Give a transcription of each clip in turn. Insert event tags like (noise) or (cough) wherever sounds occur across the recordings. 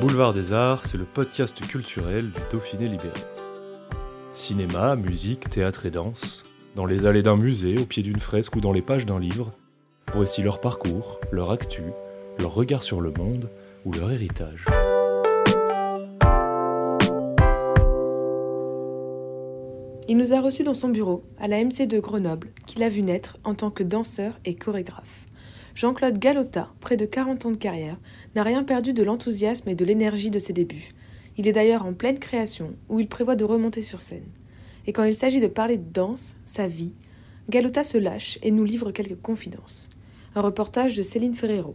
Boulevard des Arts, c'est le podcast culturel du Dauphiné libéré. Cinéma, musique, théâtre et danse, dans les allées d'un musée, au pied d'une fresque ou dans les pages d'un livre, voici leur parcours, leur actu, leur regard sur le monde ou leur héritage. Il nous a reçus dans son bureau, à la MC de Grenoble, qu'il a vu naître en tant que danseur et chorégraphe. Jean-Claude Galota, près de 40 ans de carrière, n'a rien perdu de l'enthousiasme et de l'énergie de ses débuts. Il est d'ailleurs en pleine création, où il prévoit de remonter sur scène. Et quand il s'agit de parler de danse, sa vie, Galota se lâche et nous livre quelques confidences. Un reportage de Céline Ferrero.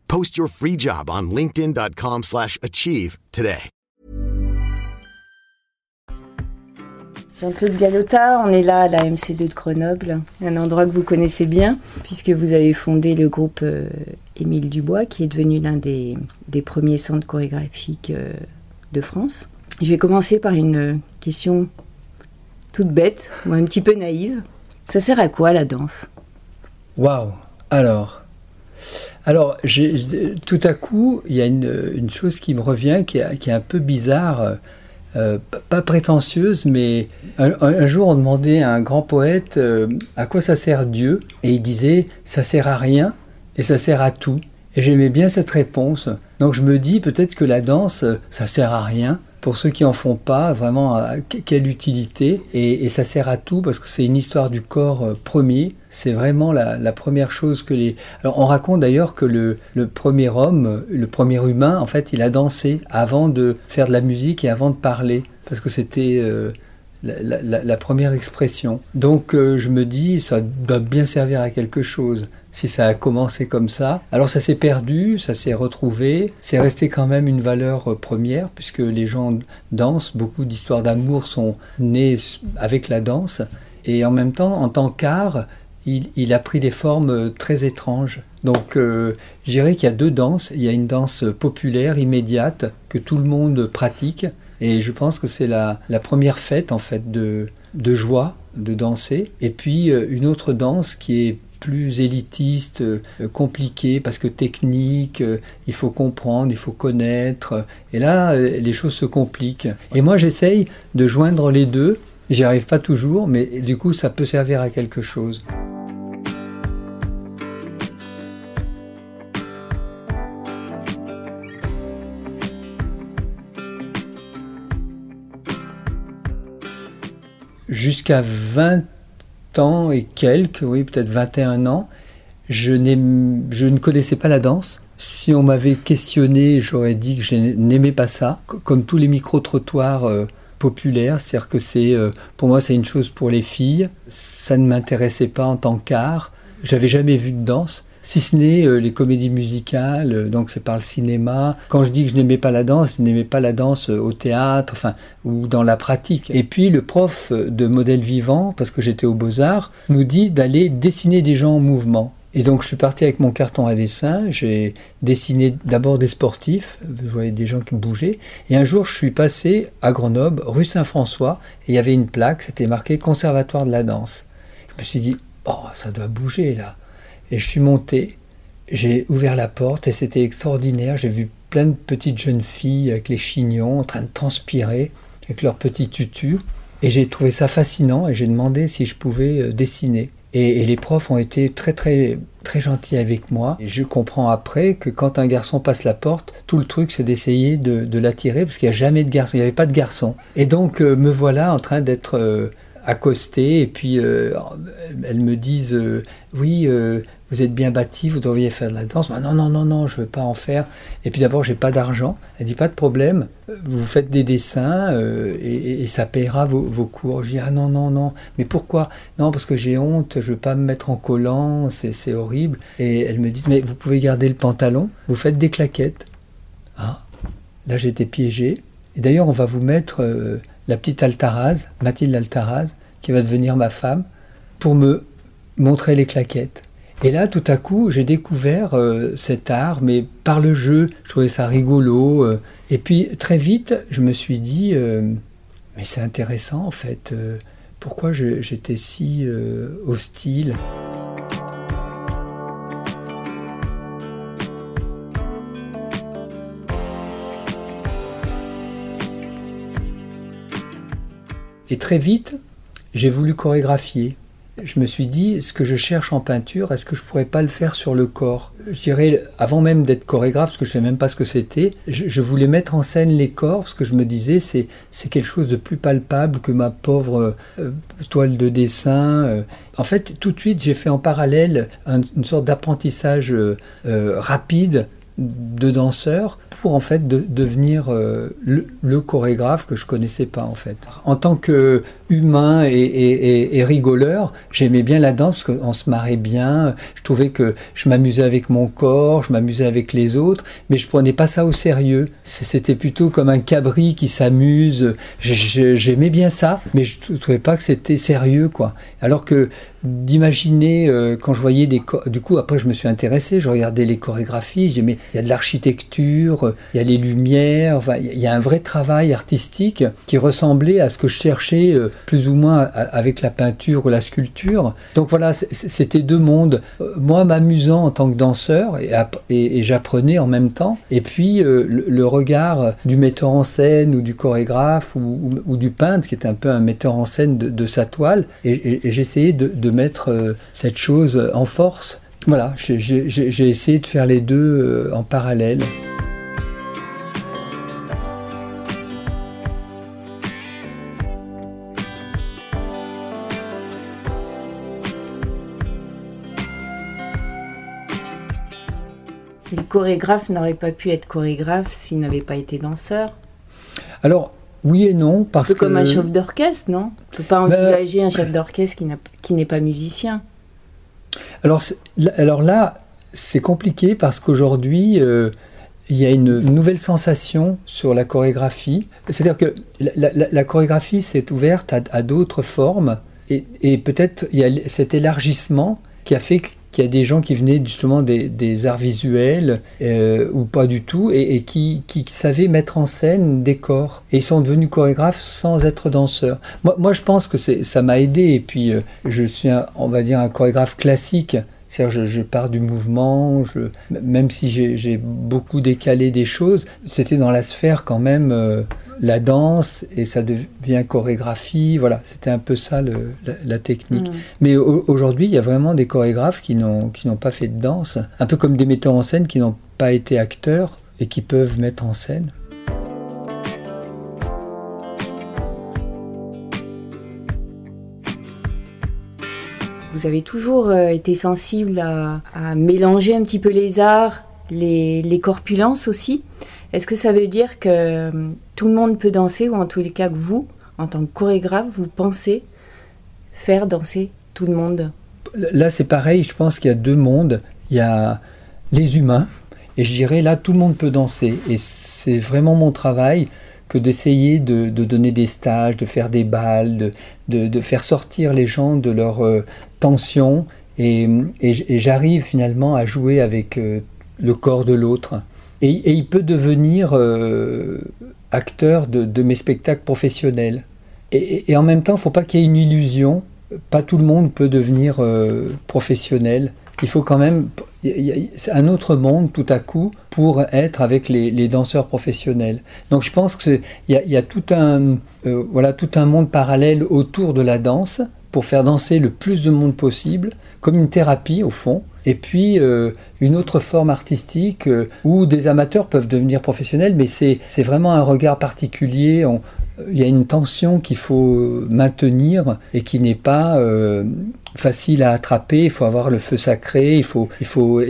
Post your free job on linkedin.com/achieve slash achieve today. Jean-Claude Galota, on est là à la MC2 de Grenoble, un endroit que vous connaissez bien, puisque vous avez fondé le groupe euh, Émile Dubois, qui est devenu l'un des, des premiers centres chorégraphiques euh, de France. Je vais commencer par une question toute bête, ou un petit peu naïve. Ça sert à quoi la danse? Waouh Alors, alors tout à coup, il y a une, chose qui me revient qui est, un peu bizarre, euh, pas prétentieuse, mais un, jour on demandait à un grand poète euh, à quoi ça sert Dieu, et il disait ça sert à rien et ça sert à tout. Et j'aimais bien cette réponse. Donc je me dis peut-être que la danse, ça sert à rien. Pour ceux qui en font pas, vraiment, euh, que- quelle utilité et, ça sert à tout parce que c'est une histoire du corps euh, premier. C'est vraiment la, première chose que les. Alors on raconte d'ailleurs que le, le premier homme, le premier humain, en fait, il a dansé avant de faire de la musique et avant de parler parce que c'était euh, la, première expression. Donc euh, je me dis, ça doit bien servir à quelque chose. Si ça a commencé comme ça, alors ça s'est perdu, ça s'est retrouvé, c'est resté quand même une valeur euh, première puisque les gens dansent, beaucoup d'histoires d'amour sont nées avec la danse et en même temps, en tant qu'art, il, il a pris des formes euh, très étranges. Donc euh, je dirais qu'il y a deux danses, il y a une danse populaire, immédiate, que tout le monde pratique et je pense que c'est la, la première fête en fait de, de joie de danser. Et puis euh, une autre danse qui est plus élitiste, euh, compliquée parce que technique, euh, il faut comprendre, il faut connaître. Et là, les choses se compliquent. Et moi, j'essaye de joindre les deux. J'y arrive pas toujours, mais du coup, ça peut servir à quelque chose. Jusqu'à 20 ans et quelques, oui, peut-être 21 ans, je, je ne connaissais pas la danse. Si on m'avait questionné, j'aurais dit que je n'aimais pas ça, co- comme tous les micro-trottoirs euh, populaires, c'est-à-dire que c'est, euh, pour moi, c'est une chose pour les filles. Ça ne m'intéressait pas en tant qu'art. J'avais jamais vu de danse, si ce n'est euh, les comédies musicales, euh, donc c'est par le cinéma. Quand je dis que je n'aimais pas la danse, je n'aimais pas la danse euh, au théâtre, enfin, ou dans la pratique. Et puis le prof de modèle vivant, parce que j'étais aux Beaux-Arts, nous dit d'aller dessiner des gens en mouvement. Et donc je suis parti avec mon carton à dessin, j'ai dessiné d'abord des sportifs, je voyais des gens qui bougeaient, et un jour je suis passé à Grenoble, rue Saint-François, et il y avait une plaque, c'était marqué Conservatoire de la danse. Je me suis dit, oh, ça doit bouger là. Et je suis monté, j'ai ouvert la porte et c'était extraordinaire. J'ai vu plein de petites jeunes filles avec les chignons en train de transpirer, avec leurs petits tutus. Et j'ai trouvé ça fascinant et j'ai demandé si je pouvais euh, dessiner. Et, les profs ont été très très très gentils avec moi. Et je comprends après que quand un garçon passe la porte, tout le truc c'est d'essayer de, l'attirer parce qu'il n'y a jamais de garçon, il n'y avait pas de garçon. Et donc euh, me voilà en train d'être euh, accosté et puis euh, elles me disent oui vous êtes bien bâti, vous devriez faire de la danse. non, non, non, non, je veux pas en faire. Et puis d'abord, j'ai pas d'argent. Elle dit pas de problème. Vous faites des dessins euh, et, ça payera vos, cours. Je dis ah non, non, non. Mais pourquoi? Non, parce que j'ai honte. Je veux pas me mettre en collant. C'est horrible. Et elle me dit mais vous pouvez garder le pantalon. Vous faites des claquettes. Ah, là j'étais piégé. Et d'ailleurs, on va vous mettre euh, la petite Altaraz, Mathilde Altaraz, qui va devenir ma femme, pour me montrer les claquettes. Et là, tout à coup, j'ai découvert euh, cet art, mais par le jeu, je trouvais ça rigolo. Euh. et puis, très vite, je me suis dit, euh, mais c'est intéressant en fait, pourquoi j'étais si hostile? Et très vite, j'ai voulu chorégraphier je me suis dit, ce que je cherche en peinture, est-ce que je pourrais pas le faire sur le corps? Je dirais, avant même d'être chorégraphe, parce que je ne sais même pas ce que c'était, je, voulais mettre en scène les corps, parce que je me disais, c'est, quelque chose de plus palpable que ma pauvre euh, toile de dessin. Euh. En fait, tout de suite, j'ai fait en parallèle une sorte d'apprentissage euh, rapide de danseur pour en fait devenir le, chorégraphe que je connaissais pas en fait. En tant que humain et, rigoleur. J'aimais bien la danse parce qu'on se marrait bien. Je trouvais que je m'amusais avec mon corps, je m'amusais avec les autres, mais je prenais pas ça au sérieux. C'était plutôt comme un cabri qui s'amuse. J'aimais bien ça, mais je trouvais pas que c'était sérieux, quoi. Alors que d'imaginer euh, quand je voyais des du coup après je me suis intéressé je regardais les chorégraphies j'ai mais il y a de l'architecture il y a les lumières enfin, il y a un vrai travail artistique qui ressemblait à ce que je cherchais euh, plus ou moins avec la peinture ou la sculpture. Donc voilà, c'était deux mondes. Euh, moi, m'amusant en tant que danseur, et, j'apprenais en même temps. Et puis, le, regard du metteur en scène ou du chorégraphe ou, du peintre, qui est un peu un metteur en scène de, sa toile. Et, j'essayais de, mettre euh, cette chose en force. Voilà, j'ai essayé de faire les deux en parallèle. le chorégraphe n'aurait pas pu être chorégraphe s'il n'avait pas été danseur. Alors, oui et non, parce un peu comme un chef d'orchestre, non? On ne peut pas ben, envisager un chef d'orchestre qui n'est pas musicien. Alors, alors là, c'est compliqué parce qu'aujourd'hui, euh, il y a une nouvelle sensation sur la chorégraphie. C'est-à-dire que la, chorégraphie s'est ouverte à, d'autres formes et, et peut-être il y a cet élargissement qui a fait qu'il y a des gens qui venaient justement des, arts visuels euh, ou pas du tout et, qui, savaient mettre en scène des corps. Et ils sont devenus chorégraphes sans être danseurs. Moi, moi je pense que ça m'a aidé. Et puis, euh, je suis, on va dire, un chorégraphe classique. C'est-à-dire, je, je, pars du mouvement, je, même si j'ai beaucoup décalé des choses, c'était dans la sphère quand même euh, la danse et ça devient chorégraphie. Voilà, c'était un peu ça la, technique. Mm. Mais aujourd'hui, il y a vraiment des chorégraphes qui n'ont pas fait de danse, un peu comme des metteurs en scène qui n'ont pas été acteurs et qui peuvent mettre en scène. Vous avez toujours euh, été sensible à, mélanger un petit peu les arts, les, les corpulences aussi. Est-ce que ça veut dire que euh, tout le monde peut danser, ou en tous les cas que vous, en tant que chorégraphe, vous pensez faire danser tout le monde? Là, c'est pareil, je pense qu'il y a deux mondes. Il y a les humains, et je dirais là, tout le monde peut danser. Et c'est vraiment mon travail que d'essayer de, donner des stages, de faire des balles, de, faire sortir les gens de leur euh, tension. Et, j'arrive finalement à jouer avec euh, le corps de l'autre. Et, il peut devenir euh, acteur de, mes spectacles professionnels. Et, en même temps, il ne faut pas qu'il y ait une illusion. Pas tout le monde peut devenir euh, professionnel. Il faut quand même un autre monde tout à coup pour être avec les, danseurs professionnels. Donc je pense qu'il y, y, a tout un, euh, voilà, tout un monde parallèle autour de la danse pour faire danser le plus de monde possible, comme une thérapie au fond et puis euh, une autre forme artistique euh, où des amateurs peuvent devenir professionnels, mais c'est vraiment un regard particulier. il y a une tension qu'il faut maintenir et qui n'est pas euh, facile à attraper. Il faut avoir le feu sacré, il faut, il faut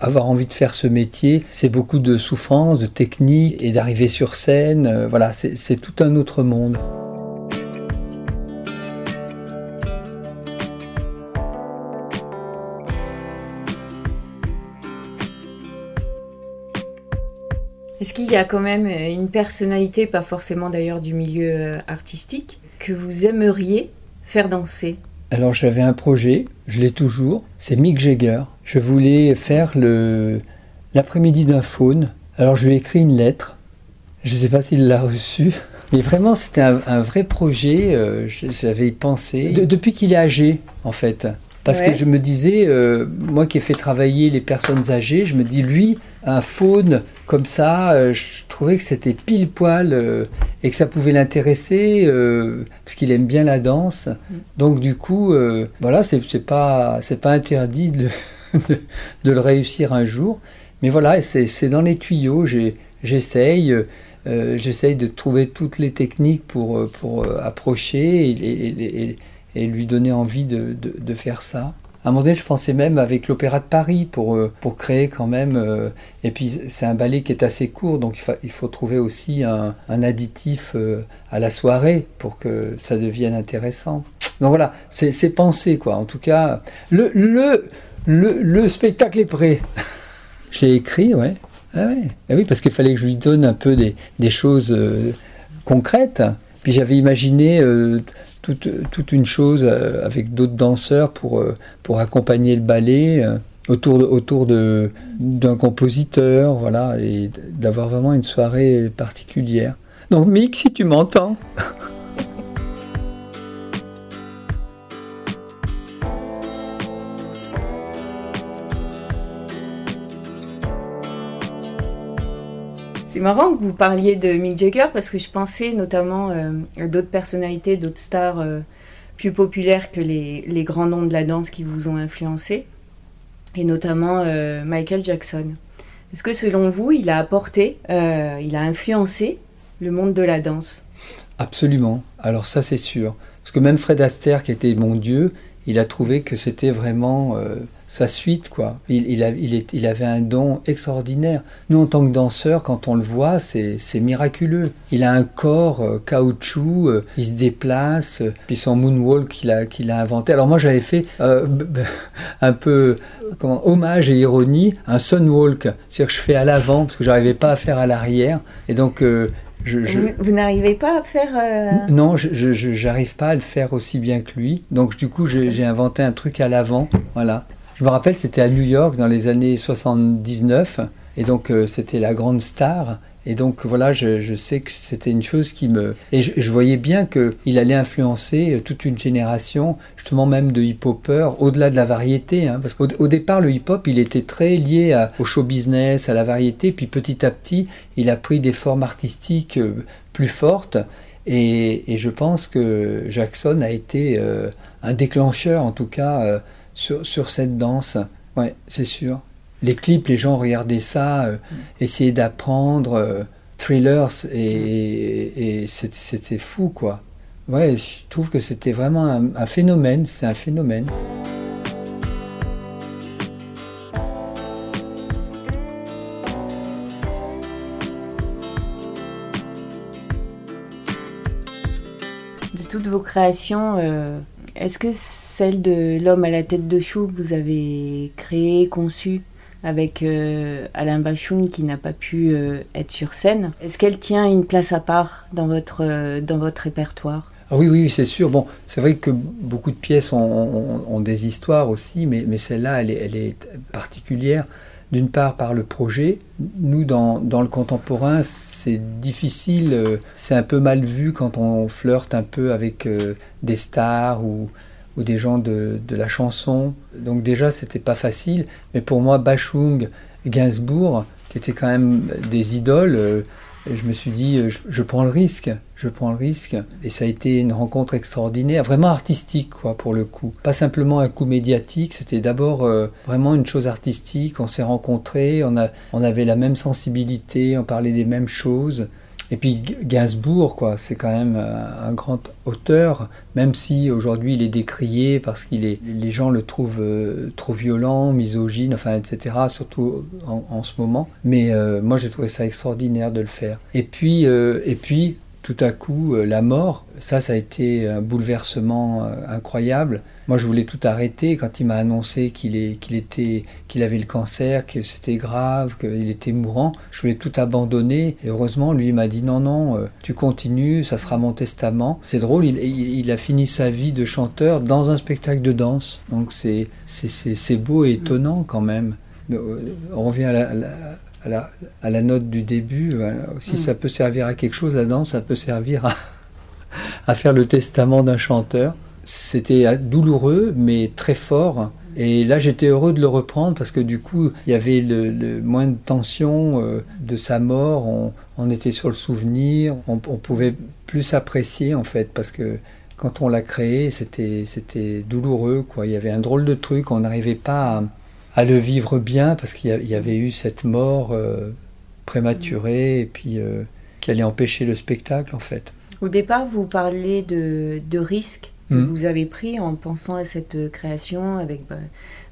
avoir envie de faire ce métier. C'est beaucoup de souffrance, de technique et d'arriver sur scène. Voilà, c'est tout un autre monde. Est-ce qu'il y a quand même une personnalité, pas forcément d'ailleurs du milieu euh, artistique, que vous aimeriez faire danser? Alors j'avais un projet, je l'ai toujours, c'est Mick Jagger. Je voulais faire le l'après-midi d'un faune. Alors je lui ai écrit une lettre. Je ne sais pas s'il l'a reçue. (laughs) Mais vraiment, c'était un, vrai projet. Euh, j'avais pensé depuis qu'il est âgé, en fait. Parce que je me disais, euh, moi qui ai fait travailler les personnes âgées, je me dis, lui, un faune comme ça, euh, je trouvais que c'était pile poil euh, et que ça pouvait l'intéresser parce qu'il aime bien la danse. Mm. Donc du coup, voilà, c'est pas c'est pas interdit (laughs) de, de, le réussir un jour. Mais voilà, c'est dans les tuyaux. J'essaye. J'essaye de trouver toutes les techniques pour, pour approcher et, et lui donner envie de, de, faire ça. À un moment donné, je pensais même avec l'Opéra de Paris pour, euh, pour créer quand même. Euh, et puis, c'est un ballet qui est assez court, donc il, faut trouver aussi un, additif euh, à la soirée pour que ça devienne intéressant. Donc voilà, c'est pensé, quoi. En tout cas, le, le, le, le spectacle est prêt. (laughs) J'ai écrit. Ah ouais. Ah oui, parce qu'il fallait que je lui donne un peu des, des choses concrètes. Puis j'avais imaginé toute, une chose euh, avec d'autres danseurs pour, euh, pour accompagner le ballet euh, autour, autour de, d'un compositeur, voilà, et d'avoir vraiment une soirée particulière. Donc Mick, si tu m'entends. (laughs) C'est marrant que vous parliez de Mick Jagger parce que je pensais notamment euh, à d'autres personnalités, d'autres stars euh, plus populaires que les, grands noms de la danse qui vous ont influencé, et notamment euh, Michael Jackson. Est-ce que selon vous, il a apporté, il a influencé le monde de la danse? Absolument. Alors ça, c'est sûr. Parce que même Fred Astaire, qui était mon dieu, il a trouvé que c'était vraiment sa suite, quoi. Il, il, est, il, avait un don extraordinaire. Nous, en tant que danseurs, quand on le voit, c'est miraculeux. Il a un corps euh, caoutchouc, euh, il se déplace, euh, puis son moonwalk qu'il a, qu'il a inventé. Alors moi, j'avais fait (laughs) un peu comment, hommage et ironie, un sunwalk. C'est-à-dire que je fais à l'avant, parce que j'arrivais pas à faire à l'arrière. Et donc, je, Vous, n'arrivez pas à faire... Non, je n'arrive pas à le faire aussi bien que lui. Donc du coup, j'ai inventé un truc à l'avant. Voilà. Je me rappelle, c'était à New York dans les années 79, et donc euh, c'était la grande star. Et donc voilà, je, sais que c'était une chose qui me... Et je, voyais bien qu'il allait influencer euh, toute une génération, justement même de hip-hopers, au-delà de la variété. Hein, parce qu'au départ, le hip-hop, il était très lié au show business, à la variété, puis petit à petit, il a pris des formes artistiques euh, plus fortes. Et, je pense que Jackson a été un déclencheur, en tout cas sur, cette danse. Ouais, c'est sûr. Les clips, les gens regardaient ça, euh, essayaient d'apprendre, euh, thrillers, et, c'était fou, quoi. Ouais, je trouve que c'était vraiment un, phénomène, c'est un phénomène. De toutes vos créations, euh, est-ce que celle de l'homme à la tête de chou que vous avez créée, conçue avec euh, Alain Bachoun qui n'a pas pu euh, être sur scène, est-ce qu'elle tient une place à part dans votre, euh, dans votre répertoire? Ah oui, oui, c'est sûr. Bon, c'est vrai que beaucoup de pièces ont, des histoires aussi, mais, mais celle-là, elle elle est particulière. D'une part par le projet. Nous, dans, dans le contemporain, c'est difficile, c'est un peu mal vu quand on flirte un peu avec des stars ou des gens de, la chanson. Donc déjà, c'était pas facile. Mais pour moi, Bachung, Gainsbourg, qui étaient quand même des idoles, euh, je me suis dit, euh, je, prends le risque, je prends le risque. Et ça a été une rencontre extraordinaire, vraiment artistique, quoi, pour le coup. Pas simplement un coup médiatique, c'était d'abord euh, vraiment une chose artistique. On s'est rencontrés, on, a, on avait la même sensibilité, on parlait des mêmes choses. Et puis Gainsbourg, quoi, c'est quand même un, grand auteur, même si aujourd'hui il est décrié parce est, les gens le trouvent euh, trop violent, misogyne, enfin, etc. Surtout en, ce moment. Mais euh, moi, j'ai trouvé ça extraordinaire de le faire. Et puis, euh, et puis tout à coup, la mort, ça, ça a été un bouleversement incroyable. Moi, je voulais tout arrêter quand il m'a annoncé qu'il avait le cancer, que c'était grave, qu'il était mourant. Je voulais tout abandonner. Et heureusement, lui, il m'a dit non, non, euh, tu continues, ça sera mon testament. C'est drôle, il, a fini sa vie de chanteur dans un spectacle de danse. Donc c'est, beau et étonnant quand même. Euh, on revient à la, à la, note du début. Euh, si mm. ça peut servir à quelque chose, la danse, ça peut servir à, (laughs) à faire le testament d'un chanteur. C'était douloureux, mais très fort. Et là, j'étais heureux de le reprendre parce que du coup, il y avait le, moins de tension euh, de sa mort. On, était sur le souvenir. On, pouvait plus apprécier en fait parce que quand on l'a créé, c'était c'était douloureux. Quoi. Il y avait un drôle de truc. On n'arrivait pas à, le vivre bien parce qu'il y avait eu cette mort euh, prématurée et puis euh, qui allait empêcher le spectacle en fait. Au départ, vous parlez de, de risque que hmm. vous avez pris en pensant à cette création avec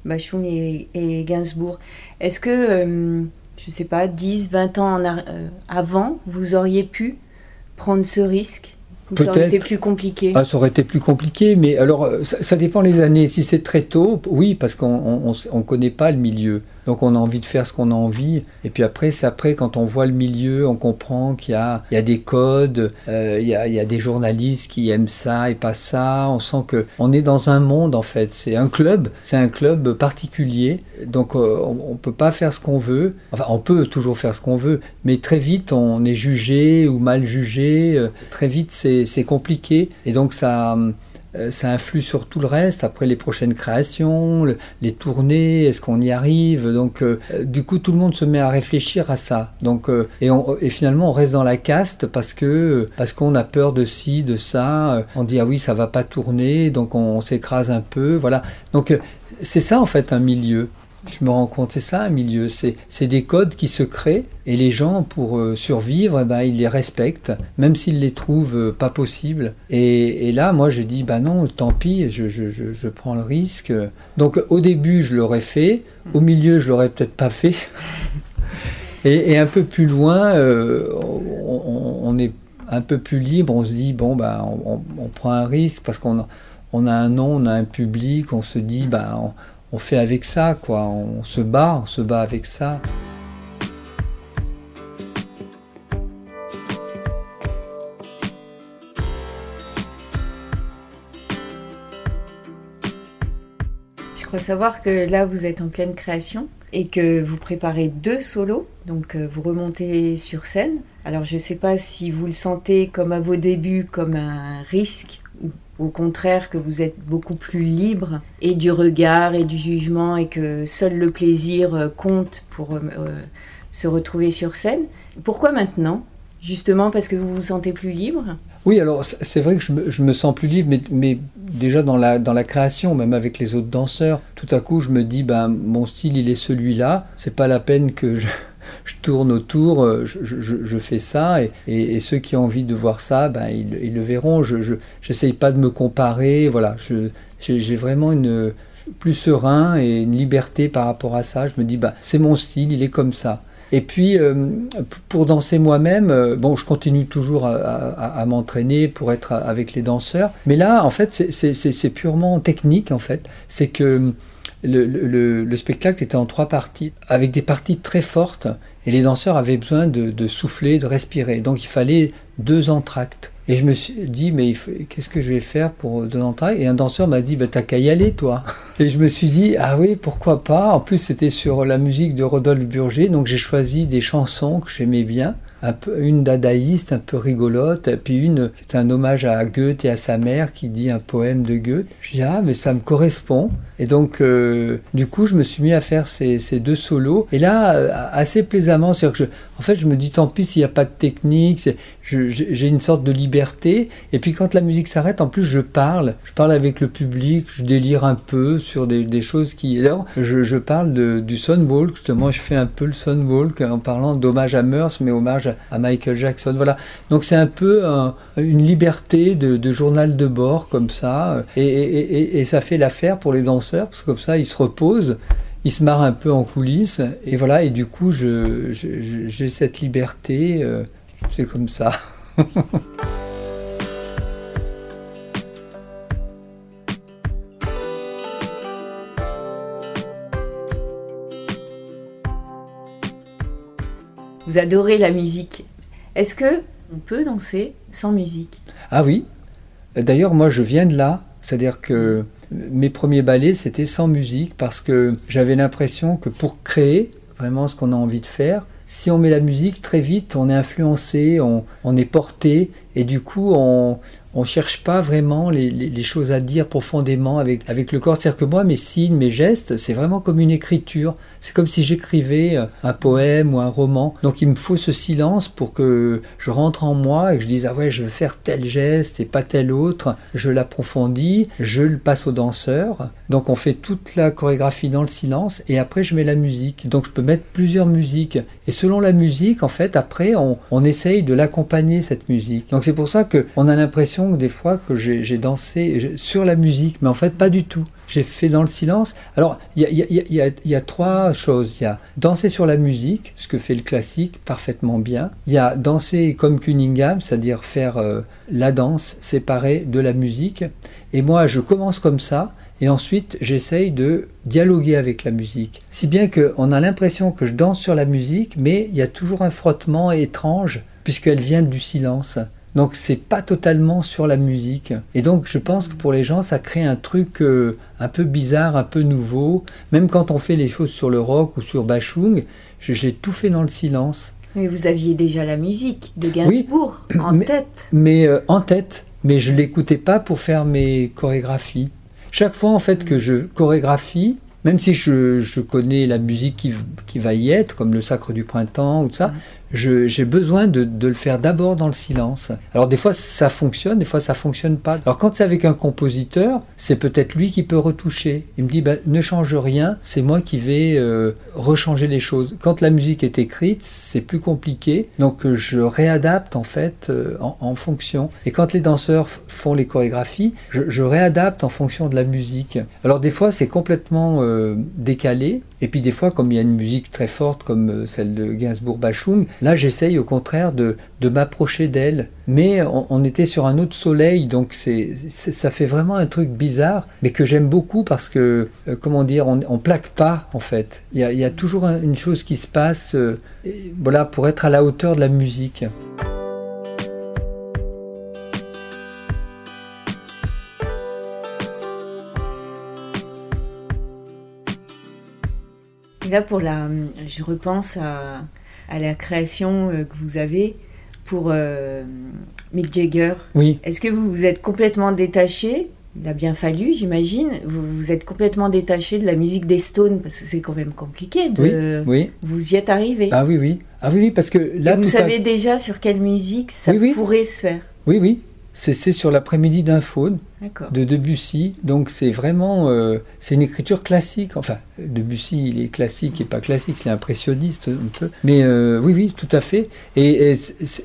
Bachoum et, Gainsbourg. Est-ce que, euh, je ne sais pas, 10, 20 ans euh, avant, vous auriez pu prendre ce risque? Ça aurait été plus compliqué. Ah, ça aurait été plus compliqué, mais alors euh, ça, dépend les années. Si c'est très tôt, oui, parce qu'on ne connaît pas le milieu. Donc on a envie de faire ce qu'on a envie. Et puis après, c'est après quand on voit le milieu, on comprend qu'il y a, des codes, euh, il, y a, des journalistes qui aiment ça et pas ça. On sent que on est dans un monde en fait. C'est un club, c'est un club particulier. Donc euh, on, ne peut pas faire ce qu'on veut. Enfin, on peut toujours faire ce qu'on veut, mais très vite on est jugé ou mal jugé. Euh, très vite c'est compliqué. Et donc ça ça influe sur tout le reste. Après les prochaines créations, les tournées, est-ce qu'on y arrive? Donc, euh, du coup, tout le monde se met à réfléchir à ça. Donc, euh, et, finalement, on reste dans la caste parce que parce qu'on a peur de ci, de ça. On dit ah oui, ça va pas tourner, donc on s'écrase un peu. Voilà. Donc, c'est ça en fait un milieu je me rends compte, c'est ça un milieu, c'est des codes qui se créent et les gens, pour euh, survivre, eh ben, ils les respectent, même s'ils les trouvent euh, pas possibles. Et, là, moi, je dis, bah non, tant pis, je, prends le risque. Donc au début, je l'aurais fait, au milieu, je l'aurais peut-être pas fait. (laughs) et, un peu plus loin, euh, on, est un peu plus libre, on se dit, bon, bah, on, prend un risque parce qu'on on a un nom, on a un public, on se dit, bah, fait avec ça, quoi. On se bat, on se bat avec ça. Je crois savoir que là, vous êtes en pleine création et que vous préparez deux solos, donc euh, vous remontez sur scène. Alors je ne sais pas si vous le sentez comme à vos débuts, comme un risque au contraire que vous êtes beaucoup plus libre et du regard et du jugement et que seul le plaisir euh, compte pour euh, euh, se retrouver sur scène. Pourquoi maintenant? Justement parce que vous vous sentez plus libre? Oui, alors c'est vrai que je me, sens plus libre, mais, déjà dans la, dans la création, même avec les autres danseurs, tout à coup je me dis, ben, mon style il est celui-là, c'est pas la peine que je je tourne autour, euh, je, fais ça, et, ceux qui ont envie de voir ça, ben, ils, le verront. Je n'essaye pas de me comparer, voilà, j'ai vraiment une plus serein et une liberté par rapport à ça. Je me dis, bah, c'est mon style, il est comme ça. Et puis, euh, pour danser moi-même, euh, bon, je continue toujours à, m'entraîner pour être avec les danseurs. Mais là, en fait, c'est purement technique, en fait. C'est que le, spectacle était en trois parties, avec des parties très fortes, et les danseurs avaient besoin de, souffler, de respirer. Donc il fallait deux entractes. Et je me suis dit, mais qu'est-ce que je vais faire pour deux entractes? Et un danseur m'a dit, bah, t'as qu'à y aller, toi. (laughs) Et je me suis dit, ah oui, pourquoi pas? En plus, c'était sur la musique de Rodolphe Burger, donc j'ai choisi des chansons que j'aimais bien une dadaïste un peu rigolote, puis une qui est un hommage à Goethe et à sa mère qui dit un poème de Goethe. Je dis ah mais ça me correspond. Et donc euh, du coup je me suis mis à faire ces, ces deux solos. Et là euh, assez plaisamment, c'est-à-dire que je, En fait, je me dis tant pis s'il n'y a pas de technique, j'ai une sorte de liberté. Et puis quand la musique s'arrête, en plus je parle, je parle avec le public, je délire un peu sur des, choses qui... Je, parle du Sunwalk, justement, je fais un peu le Sunwalk en parlant d'hommage à Murs, mais hommage à Michael Jackson. Voilà. Donc c'est un peu une liberté de, journal de bord comme ça. Et, et ça fait l'affaire pour les danseurs, parce que comme ça, ils se reposent il se marre un peu en coulisses. Et voilà, et du coup, j'ai cette liberté. Euh, c'est comme ça. (laughs) Vous adorez la musique. Est-ce que on peut danser sans musique? Ah oui. D'ailleurs, moi, je viens de là. C'est-à-dire que mes premiers ballets, c'était sans musique parce que j'avais l'impression que pour créer vraiment ce qu'on a envie de faire, si on met la musique, très vite, on est influencé, on, est porté, et du coup, on ne cherche pas vraiment les, choses à dire profondément avec, avec le corps. C'est-à-dire que moi, mes signes, mes gestes, c'est vraiment comme une écriture. C'est comme si j'écrivais euh, un poème ou un roman. Donc il me faut ce silence pour que je rentre en moi et que je dise ah ouais je veux faire tel geste et pas tel autre. Je l'approfondis, je le passe au danseur. Donc on fait toute la chorégraphie dans le silence et après je mets la musique. Donc je peux mettre plusieurs musiques et selon la musique en fait après on, essaye de l'accompagner cette musique. C'est pour ça que on a l'impression des fois que j'ai dansé sur la musique mais en fait pas du tout j'ai fait dans le silence. Alors, il y a, trois choses. Il y a danser sur la musique, ce que fait le classique parfaitement bien. Il y a danser comme Cunningham, c'est-à-dire faire euh, la danse séparée de la musique. Et moi, je commence comme ça. Et ensuite, j'essaye de dialoguer avec la musique. Si bien qu'on a l'impression que je danse sur la musique, mais il y a toujours un frottement étrange, puisqu'elle vient du silence. Donc c'est pas totalement sur la musique. Et donc je pense que pour les gens, ça crée un truc euh, un peu bizarre, un peu nouveau. Même quand on fait les choses sur le rock ou sur Bachung, j'ai tout fait dans le silence. Mais vous aviez déjà la musique de Gainsbourg en tête. Mais euh, en tête, mais je l'écoutais pas pour faire mes chorégraphies. Chaque fois en fait que je chorégraphie, même si je, connais la musique qui, qui, va y être, comme le Sacre du Printemps ou tout ça, j'ai besoin de, le faire d'abord dans le silence. Alors des fois ça fonctionne, des fois ça fonctionne pas. Alors quand c'est avec un compositeur, c'est peut-être lui qui peut retoucher. Il me dit bah, ne change rien, c'est moi qui vais euh, rechanger les choses. Quand la musique est écrite, c'est plus compliqué, donc euh, je réadapte en fait euh, en, fonction. Et quand les danseurs font les chorégraphies, je, réadapte en fonction de la musique. Alors des fois c'est complètement décalé, et puis des fois comme il y a une musique très forte comme celle de Gainsbourg-Bachung, Là, j'essaye au contraire de, m'approcher d'elle. Mais on, était sur un autre soleil, donc c'est, ça fait vraiment un truc bizarre, mais que j'aime beaucoup parce que, euh, comment dire, on, on plaque pas en fait. Il y a, toujours une chose qui se passe, euh, voilà, pour être à la hauteur de la musique. Là, pour la, je repense à, à la création euh, que vous avez pour euh, Mick Jagger. Oui. Est-ce que vous vous êtes complètement détaché? Il a bien fallu, j'imagine. Vous vous êtes complètement détaché de la musique des Stones parce que c'est quand même compliqué. De... Oui, Vous y êtes arrivé. Ah oui, oui. Ah oui, oui, parce que là. vous savez déjà sur quelle musique ça pourrait se faire. Oui, oui. C'est sur l'après-midi d'un faune de Debussy. Donc c'est vraiment euh, c'est une écriture classique. Enfin, Debussy, il est classique et pas classique, c'est impressionniste un peu. Mais euh, oui, oui, tout à fait. Et,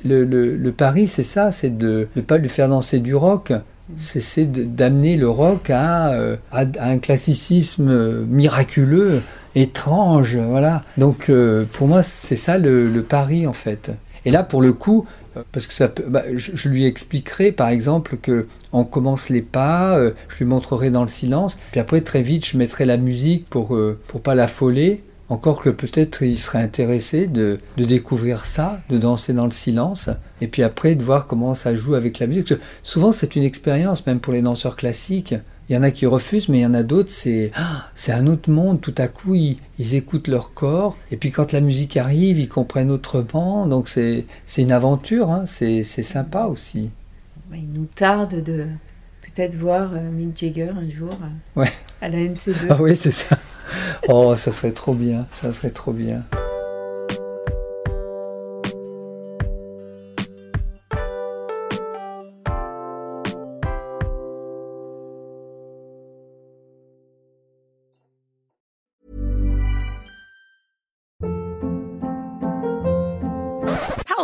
le, le, pari, c'est ça, c'est de ne pas lui faire danser du rock. C'est d'amener le rock à, euh, à, un classicisme miraculeux, étrange, voilà. Donc pour moi, c'est ça le, le pari en fait. Et là, pour le coup, parce que ça bah, je, lui expliquerai par exemple que on commence les pas, euh, je lui montrerai dans le silence, puis après très vite je mettrai la musique pour euh, pour pas l'affoler. Encore que peut-être il serait intéressé de, de, découvrir ça, de danser dans le silence, et puis après de voir comment ça joue avec la musique. souvent c'est une expérience, même pour les danseurs classiques. Il y en a qui refusent, mais il y en a d'autres, c'est ah, c'est un autre monde. Tout à coup, ils, écoutent leur corps. Et puis quand la musique arrive, ils comprennent autrement. Donc c'est une aventure, hein. c'est sympa aussi. Il nous tarde de peut-être voir euh, Mick Jagger un jour euh, ouais. à la MC2. Ah oui, c'est ça. Oh, ça serait trop bien, ça serait trop bien.